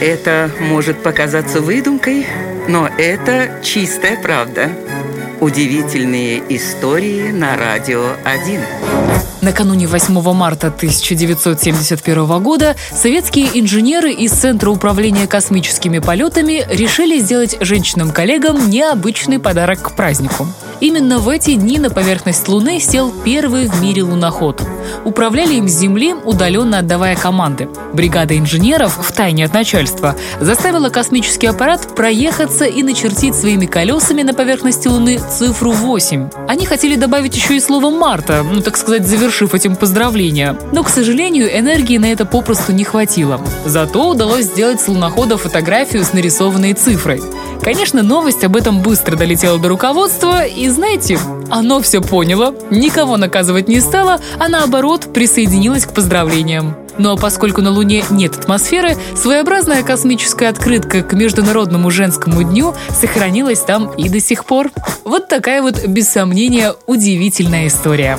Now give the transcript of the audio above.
Это может показаться выдумкой, но это чистая правда. Удивительные истории на радио 1. Накануне 8 марта 1971 года советские инженеры из Центра управления космическими полетами решили сделать женщинам-коллегам необычный подарок к празднику. Именно в эти дни на поверхность Луны сел первый в мире луноход. Управляли им с Земли, удаленно отдавая команды. Бригада инженеров, в тайне от начальства, заставила космический аппарат проехаться и начертить своими колесами на поверхности Луны цифру 8. Они хотели добавить еще и слово «Марта», ну, так сказать, завершив этим поздравления. Но, к сожалению, энергии на это попросту не хватило. Зато удалось сделать с лунохода фотографию с нарисованной цифрой. Конечно, новость об этом быстро долетела до руководства, и знаете, оно все поняло, никого наказывать не стало, а наоборот присоединилось к поздравлениям. Ну а поскольку на Луне нет атмосферы, своеобразная космическая открытка к Международному женскому дню сохранилась там и до сих пор. Вот такая вот, без сомнения, удивительная история.